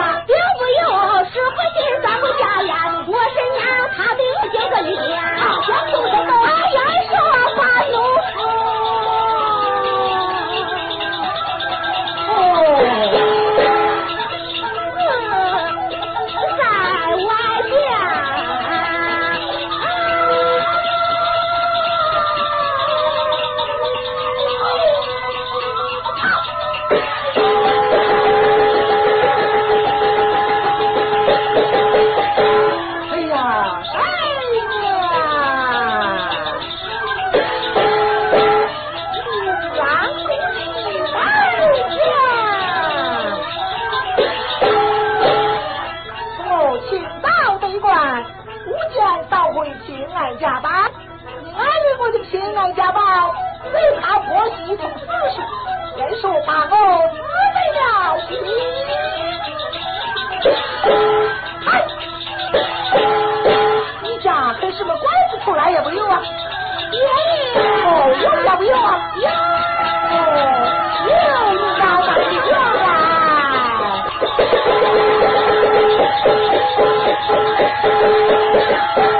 Stop. 嗯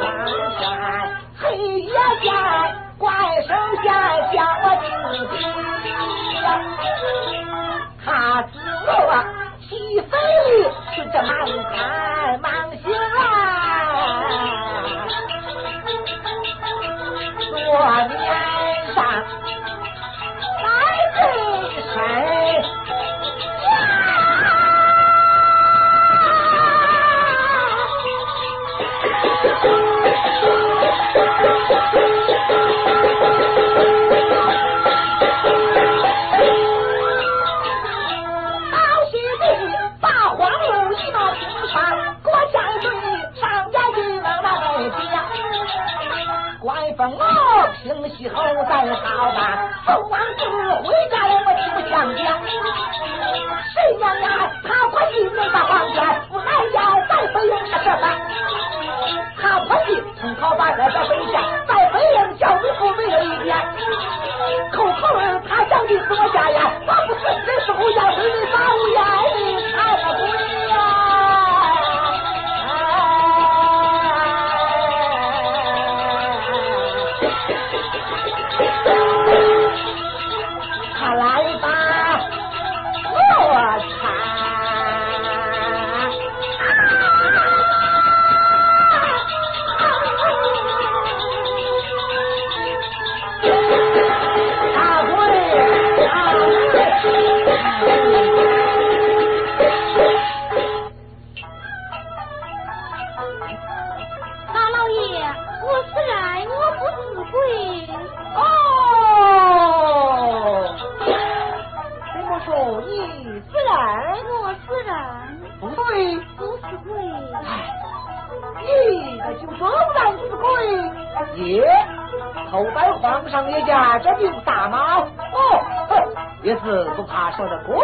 天黑夜间，怪守间，叫我，他知我啊，西飞去这南看。后拜皇上一家这牛大帽哦哦也是不怕说的鬼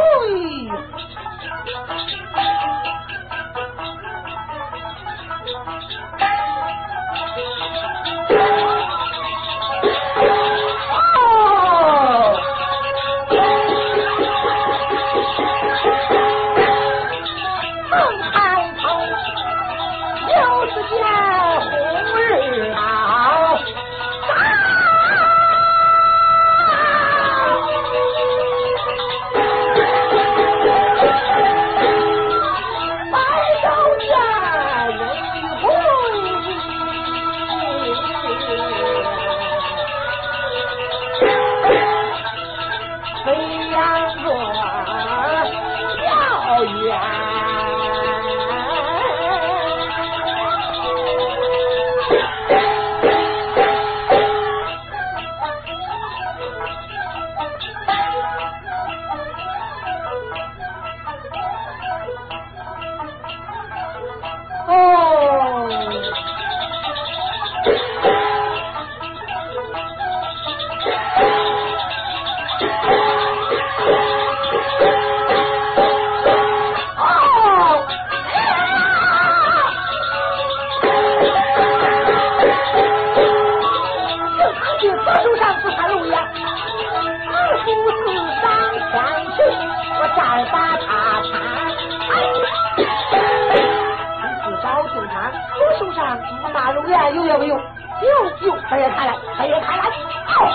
大如愿，有也没有，有有，二爷开来，二爷开来，哦。